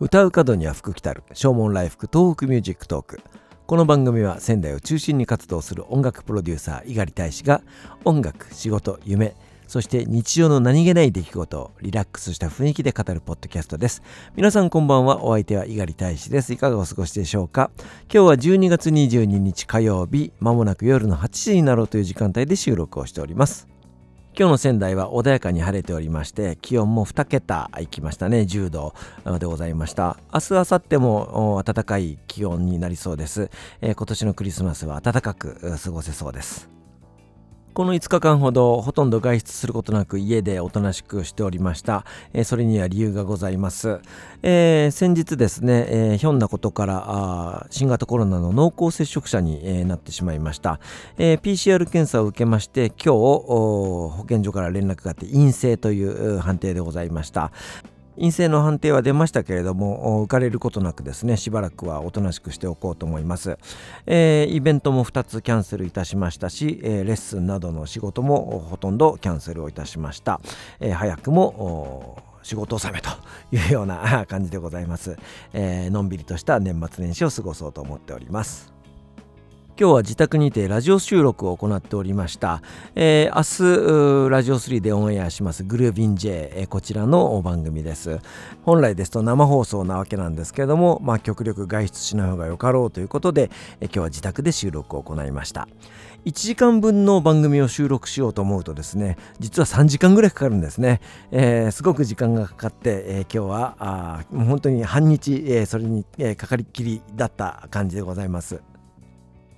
歌う門には福来たる。唱門来福東北 MUSIC TALK。この番組は仙台を中心に活動する音楽プロデューサー猪狩大使が音楽仕事夢そして日常の何気ない出来事をリラックスした雰囲気で語るポッドキャストです。皆さんこんばんは。お相手は猪狩大使です。いかがお過ごしでしょうか？今日は12月22日火曜日。まもなく夜の8時になろうという時間帯で収録をしております。今日の仙台は穏やかに晴れておりまして気温も2桁いきましたね10度でございました。明日明後日も暖かい気温になりそうです、えー、今年のクリスマスは暖かく過ごせそうです。この5日間ほどほとんど外出することなく家でおとなしくしておりました。えー、それには理由がございます。えー、先日ですね、えー、ひょんなことから新型コロナの濃厚接触者に、えー、なってしまいました、えー。PCR 検査を受けまして、今日保健所から連絡があって陰性という判定でございました。陰性の判定は出ましたけれども浮かれることなくですねしばらくはおとなしくしておこうと思います、えー、イベントも2つキャンセルいたしましたし、えー、レッスンなどの仕事もほとんどキャンセルをいたしました、えー、早くも仕事納めというような感じでございます、えのんびりとした年末年始を過ごそうと思っております。今日は自宅にてラジオ収録を行っておりました、えー、明日ラジオ3でオンエアします。グルービン J、えー、こちらの番組です。本来ですと生放送なわけなんですけれども、まあ、極力外出しない方がよかろうということで、えー、今日は自宅で収録を行いました。1時間分の番組を収録しようと思うとですね実は3時間ぐらいかかるんですね、えー、すごく時間がかかって、えー、今日はあ本当に半日、えー、それに、えかかりっきりだった感じでございます。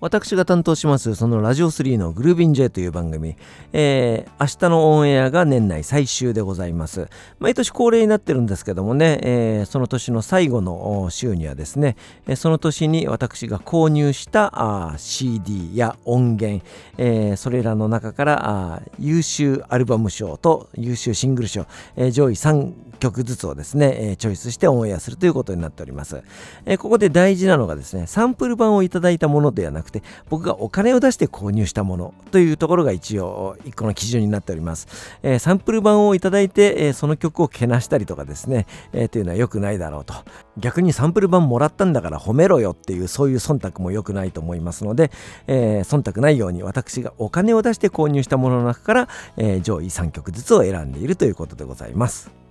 私が担当しますそのラジオ3のグルービン J という番組、えー、明日のオンエアが年内最終でございます。毎年恒例になってるんですけどもね、えー、その年の最後の週にはですねその年に私が購入したあ CD や音源、えー、それらの中から優秀アルバム賞と優秀シングル賞、上位3曲ずつをですね、えー、チョイスしてオンエアするということになっております、えー、ここで大事なのがですねサンプル版をいただいたものではなくて僕がお金を出して購入したものというところが一応一個の基準になっております、えー、サンプル版をいただいて、え、その曲をけなしたりとかですね、えー、というのは良くないだろうと。逆にサンプル版もらったんだから褒めろよっていうそういう忖度も良くないと思いますので、え、忖度ないように私がお金を出して購入したものの中から、え、上位3曲ずつを選んでいるということでございます。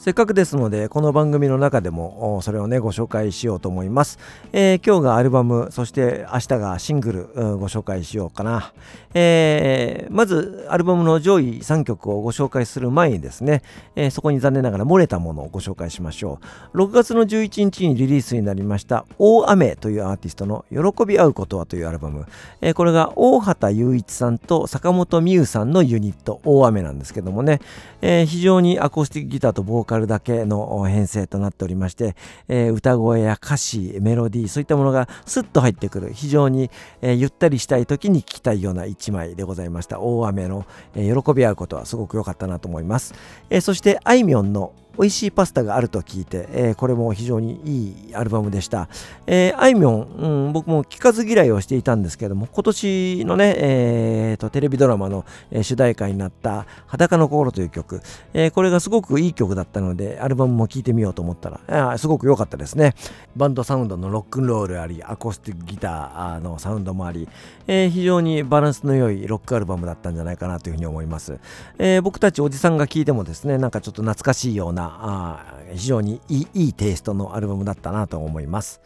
せっかくですので、この番組の中でもそれをね、ご紹介しようと思います。えー、今日がアルバム、そして明日がシングル、ご紹介しようかな。えー、まず、アルバムの上位3曲をご紹介する前にですね、えー、そこに残念ながら漏れたものをご紹介しましょう。6月の11日にリリースになりました、大雨というアーティストの喜び合うことはというアルバム。えこれが大畑雄一さんと坂本美優さんのユニット、大雨なんですけどもね、え非常にアコースティックギターとボーカルカルだけの編成となっておりまして、えー、歌声や歌詞メロディーそういったものがスッと入ってくる非常に、えー、ゆったりしたい時に聴きたいような一枚でございました。大雨の、えー、喜び合うことはすごく良かったなと思います、えそしてあいみょんの美味しいパスタがあると聞いて、えー、これも非常にいいアルバムでした。えー、あいみょん、うん、僕も聞かず嫌いをしていたんですけども、今年のね、えーと、テレビドラマの、え、主題歌になった裸の心という曲、え、これがすごくいい曲だったので、アルバムも聴いてみようと思ったら、あすごく良かったですね。バンドサウンドのロックンロールあり、アコースティックギターのサウンドもあり、え、非常にバランスの良いロックアルバムだったんじゃないかなというふうに思います。え、僕たちおじさんが聴いてもですね、なんかちょっと懐かしいようなあ非常にいいいいテイストのアルバムだったなと思います。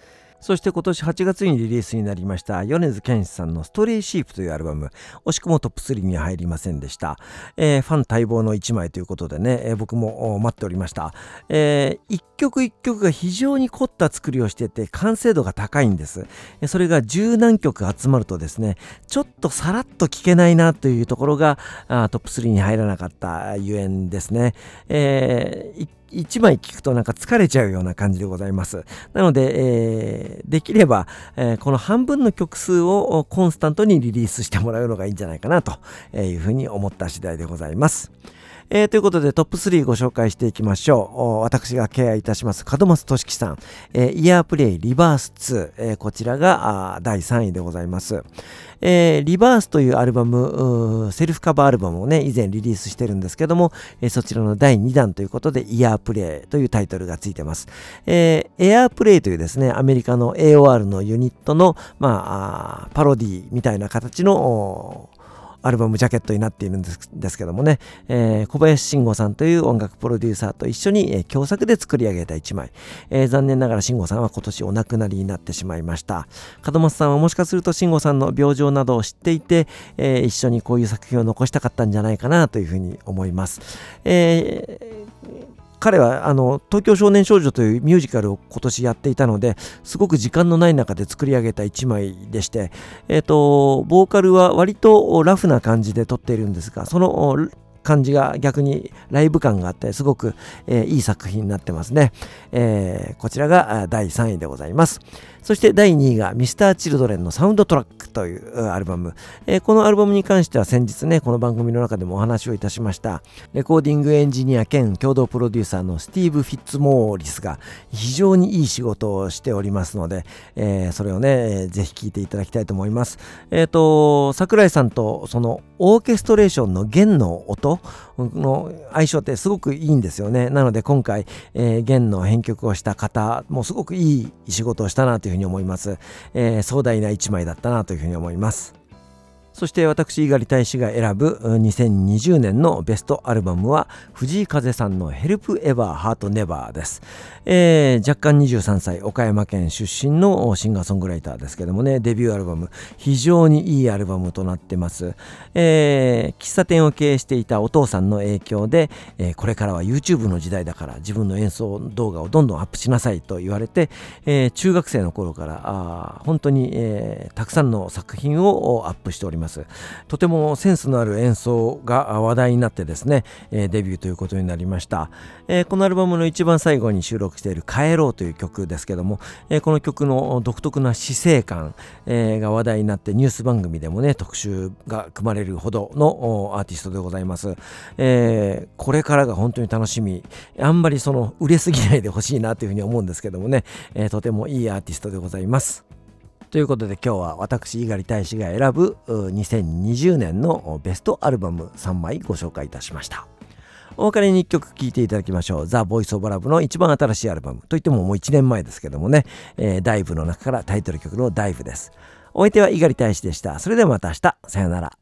そして今年8月にリリースになりました米津玄師さんのストレイシープというアルバム、惜しくもトップ3には入りませんでした。えー、ファン待望の1枚ということでね、えー、僕も待っておりました。えー、一曲一曲が非常に凝った作りをしてて完成度が高いんです。それが十何曲集まるとですね、ちょっとさらっと聴けないなというところがトップ3に入らなかったゆえんですね。えー1枚聞くとなんか疲れちゃうような感じでございます。なので、えー、できれば、えー、この半分の曲数をコンスタントにリリースしてもらうのがいいんじゃないかなというふうに思った次第でございます。えー、ということでトップ3ご紹介していきましょう。私が敬愛いたします門松俊樹さん、えー、イヤープレイリバース2、えー、こちらが第3位でございます。えー、リバースというアルバム、セルフカバーアルバムをね、以前リリースしてるんですけども、えー、そちらの第2弾ということで、イヤープレイというタイトルがついてます。えー、エアープレイというですね、アメリカの AOR のユニットの、まあ、パロディみたいな形のアルバムジャケットになっているんですけどもね、えー、小林慎吾さんという音楽プロデューサーと一緒に、えー、共作で作り上げた一枚、えー、残念ながら慎吾さんは今年お亡くなりになってしまいました。門松さんはもしかすると慎吾さんの病状などを知っていて、えー、一緒にこういう作品を残したかったんじゃないかなというふうに思います、えー彼はあの東京少年少女というミュージカルを今年やっていたのですごく時間のない中で作り上げた1枚でして、えーと、ボーカルは割とラフな感じで撮っているんですがその感じが逆にライブ感があってすごく、えー、いい作品になってますね、えー、こちらが第3位でございます。そして第2位が Mr.Children のサウンドトラックというアルバム、えー、このアルバムに関しては先日ねこの番組の中でもお話をいたしました。レコーディングエンジニア兼共同プロデューサーのスティーブ・フィッツモーリスが非常にいい仕事をしておりますので、えー、それをねぜひ聴いていただきたいと思います。えっ、ー、と桜井さんとそのオーケストレーションの弦の音の相性ってすごくいいんですよね。なので今回、えー、弦の編曲をした方もすごくいい仕事をしたなというふうに思います。えー、壮大な一枚だったなというふうに思います。そして私、猪狩大使が選ぶ2020年のベストアルバムは藤井風さんの Help Ever Heart Never です。えー、若干23歳、岡山県出身のシンガーソングライターですけどもね、デビューアルバム、非常にいいアルバムとなってます。えー、喫茶店を経営していたお父さんの影響で、えー、これからは YouTube の時代だから自分の演奏動画をどんどんアップしなさいと言われて、えー、中学生の頃からあ本当に、えー、たくさんの作品をアップしております。ます。とてもセンスのある演奏が話題になってですね、えデビューということになりました、えこのアルバムの一番最後に収録している「帰ろう」という曲ですけども、えこの曲の独特な死生観、えが話題になってニュース番組でもね特集が組まれるほどのアーティストでございます、えこれからが本当に楽しみ。あんまりその売れすぎないでほしいなというふうに思うんですけどもね、えとてもいいアーティストでございます。ということで今日は私猪狩大使が選ぶ2020年のベストアルバム3枚ご紹介いたしましたお別れに1曲聴いていただきましょう。ザ・ボイス・オブ・ラブの一番新しいアルバムといってももう1年前ですけどもね、えー、ダイブの中からタイトル曲のダイブです。お相手は猪狩大使でした。それではまた明日。さよなら。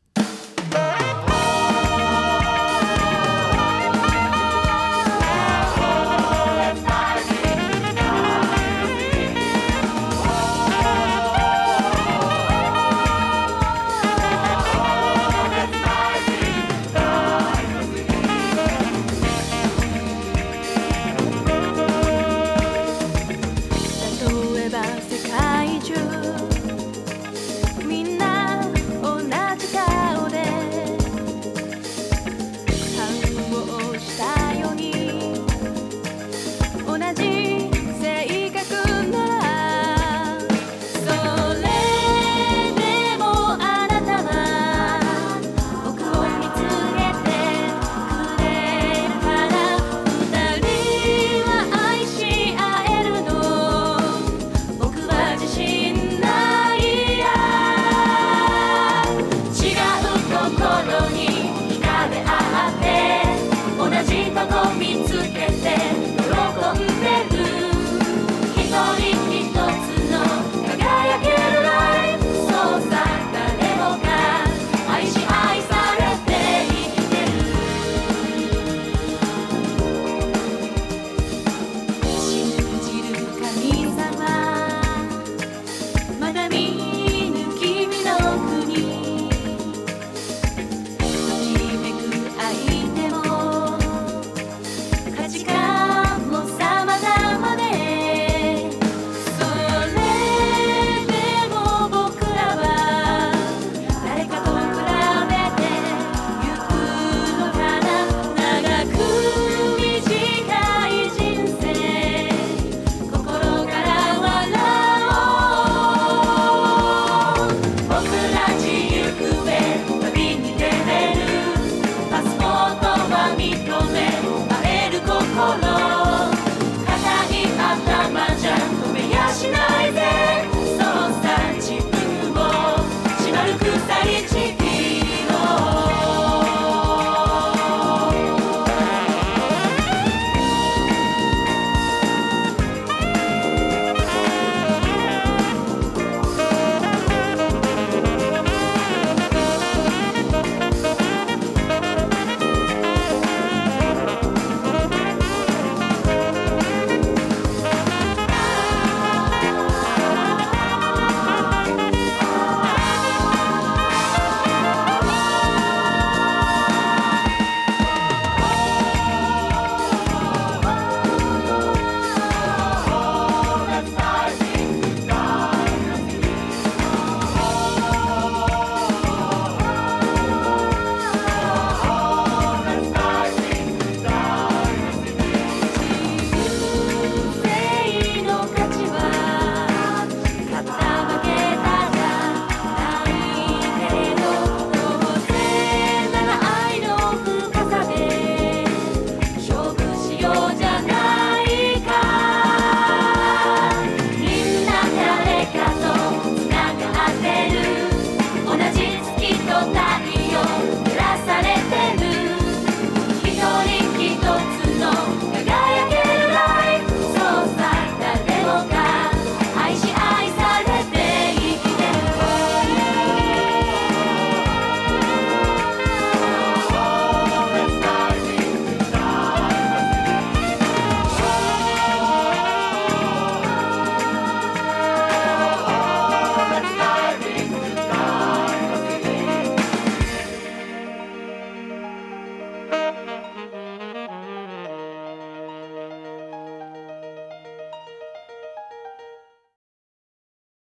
나